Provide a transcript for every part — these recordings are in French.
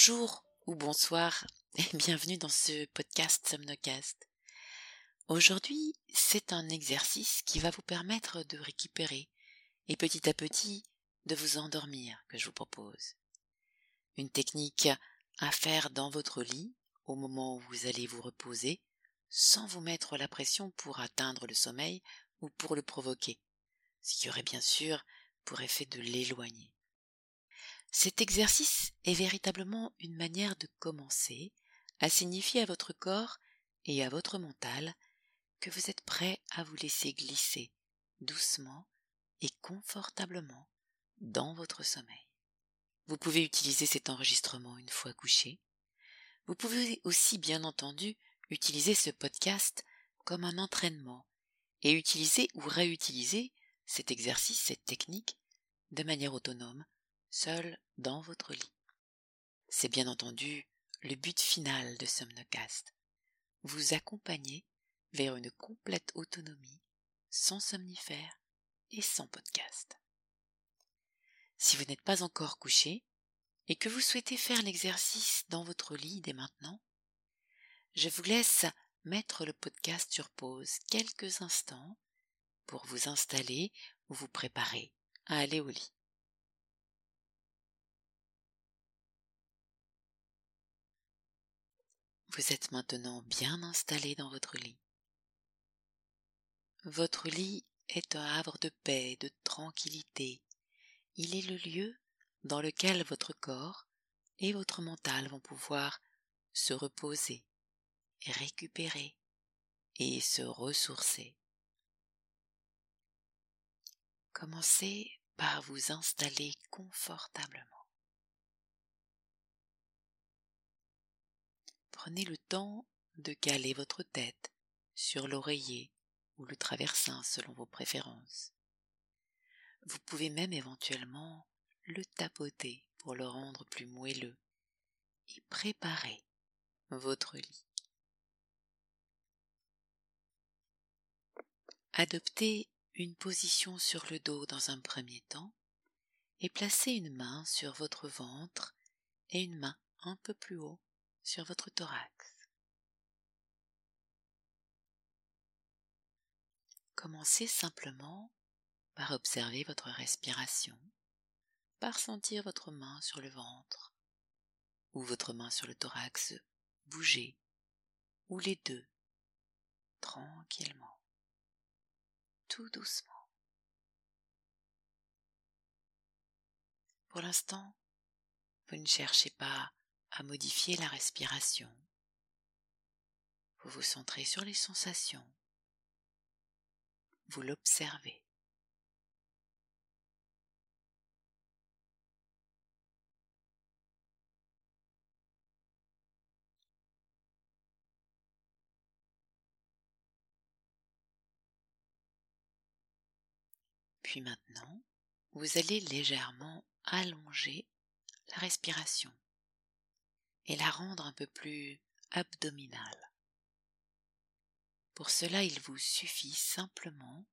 Bonjour ou bonsoir et bienvenue dans ce podcast Somnocast. Aujourd'hui, c'est un exercice qui va vous permettre de récupérer et petit à petit de vous endormir que je vous propose. Une technique à faire dans votre lit au moment où vous allez vous reposer sans vous mettre la pression pour atteindre le sommeil ou pour le provoquer, ce qui aurait bien sûr pour effet de l'éloigner. Cet exercice est véritablement une manière de commencer à signifier à votre corps et à votre mental que vous êtes prêt à vous laisser glisser doucement et confortablement dans votre sommeil. Vous pouvez utiliser cet enregistrement une fois couché. Vous pouvez aussi bien entendu utiliser ce podcast comme un entraînement et utiliser ou réutiliser cet exercice, cette technique, de manière autonome seul dans votre lit. C'est bien entendu le but final de Somnocast. Vous accompagner vers une complète autonomie, sans somnifère et sans podcast. Si vous n'êtes pas encore couché et que vous souhaitez faire l'exercice dans votre lit dès maintenant, je vous laisse mettre le podcast sur pause quelques instants pour vous installer ou vous préparer à aller au lit. Vous êtes maintenant bien installé dans votre lit. Votre lit est un havre de paix, de tranquillité. Il est le lieu dans lequel votre corps et votre mental vont pouvoir se reposer, récupérer et se ressourcer. Commencez par vous installer confortablement. Prenez le temps de caler votre tête sur l'oreiller ou le traversin selon vos préférences. Vous pouvez même éventuellement le tapoter pour le rendre plus moelleux et préparer votre lit. Adoptez une position sur le dos dans un premier temps et placez une main sur votre ventre et une main un peu plus haut sur votre thorax. Commencez simplement par observer votre respiration, par sentir votre main sur le ventre ou votre main sur le thorax bouger, ou les deux, tranquillement, tout doucement. Pour l'instant, vous ne cherchez pas à modifier la respiration. Vous vous centrez sur les sensations. Vous l'observez. Puis maintenant, vous allez légèrement allonger la respiration et la rendre un peu plus abdominale. Pour cela, il vous suffit simplement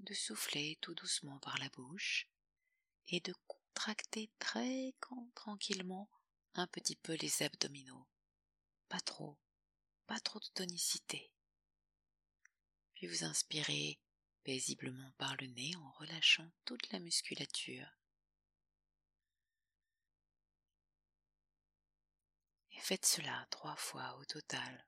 de souffler tout doucement par la bouche et de contracter très tranquillement un petit peu les abdominaux. Pas trop, pas trop de tonicité. Puis vous inspirez paisiblement par le nez en relâchant toute la musculature. Faites cela trois fois au total.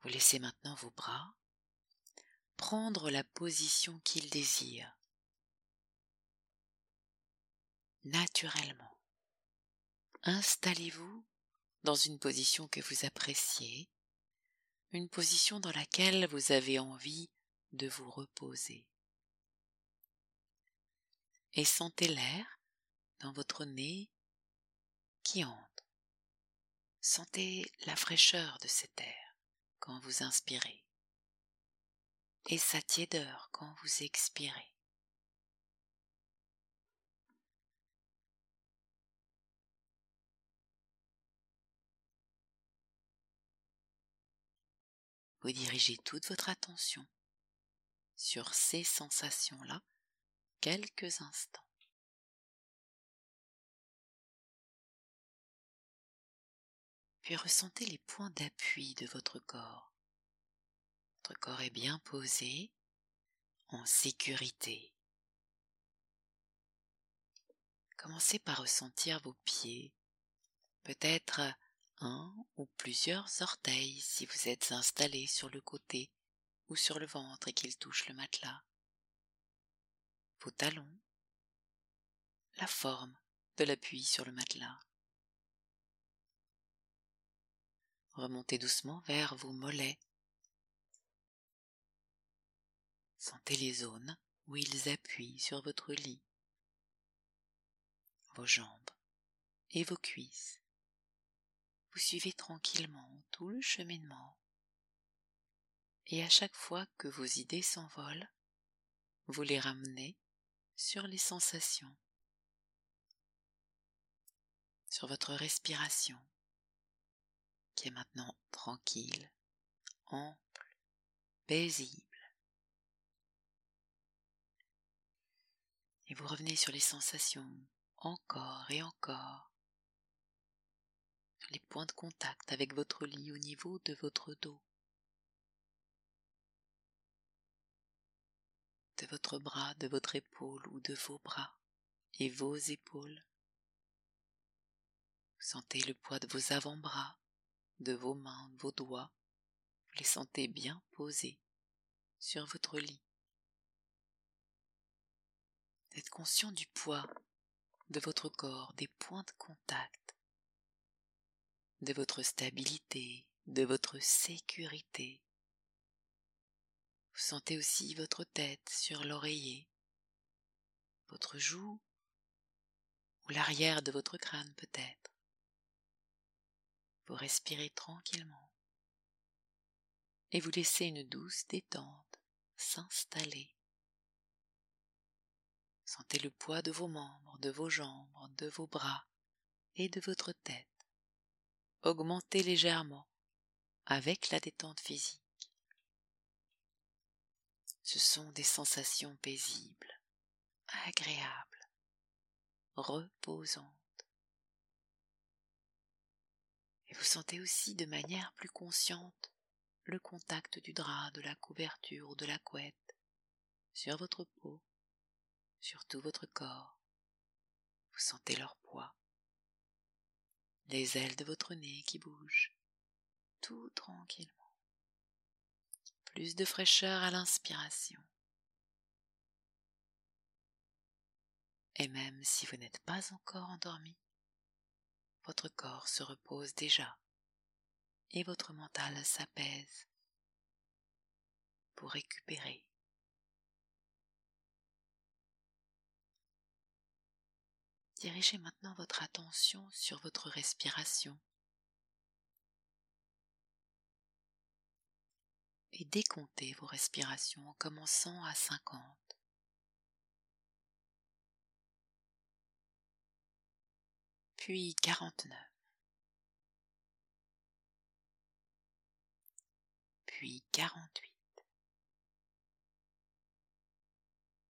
Vous laissez maintenant vos bras prendre la position qu'il désire. Naturellement. Installez-vous dans une position que vous appréciez, une position dans laquelle vous avez envie de vous reposer. Et sentez l'air dans votre nez qui entre. Sentez la fraîcheur de cet air quand vous inspirez et sa tiédeur quand vous expirez. Vous dirigez toute votre attention sur ces sensations-là quelques instants. Puis ressentez les points d'appui de votre corps. Votre corps est bien posé, en sécurité. Commencez par ressentir vos pieds, peut-être un ou plusieurs orteils si vous êtes installé sur le côté ou sur le ventre et qu'il touche le matelas. Vos talons, la forme de l'appui sur le matelas. Remontez doucement vers vos mollets. Sentez les zones où ils appuient sur votre lit, vos jambes et vos cuisses vous suivez tranquillement tout le cheminement. Et à chaque fois que vos idées s'envolent, vous les ramenez sur les sensations, sur votre respiration, qui est maintenant tranquille, ample, paisible. Et vous revenez sur les sensations encore et encore, les points de contact avec votre lit au niveau de votre dos, de votre bras, de votre épaule ou de vos bras et vos épaules. Vous sentez le poids de vos avant-bras, de vos mains, vos doigts. Vous les sentez bien posés sur votre lit. D'être conscient du poids de votre corps, des points de contact de votre stabilité, de votre sécurité. Vous sentez aussi votre tête sur l'oreiller, votre joue ou l'arrière de votre crâne peut-être. Vous respirez tranquillement et vous laissez une douce détente s'installer. Sentez le poids de vos membres, de vos jambes, de vos bras et de votre tête augmenter légèrement avec la détente physique. Ce sont des sensations paisibles, agréables, reposantes. Et vous sentez aussi de manière plus consciente le contact du drap, de la couverture ou de la couette sur votre peau, sur tout votre corps. Vous sentez leur poids les ailes de votre nez qui bougent, tout tranquillement. Plus de fraîcheur à l'inspiration. Et même si vous n'êtes pas encore endormi, votre corps se repose déjà et votre mental s'apaise pour récupérer Dirigez maintenant votre attention sur votre respiration et décomptez vos respirations en commençant à 50. Puis 49. Puis 48.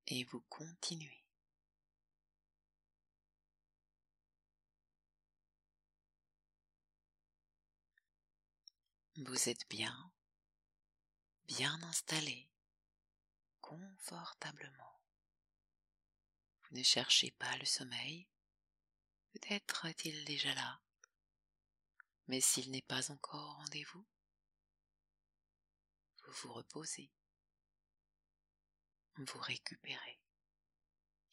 Et vous continuez. Vous êtes bien, bien installé, confortablement. Vous ne cherchez pas le sommeil, peut-être est-il déjà là, mais s'il n'est pas encore au rendez-vous, vous vous reposez, vous récupérez,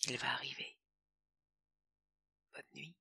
il va arriver. Bonne nuit.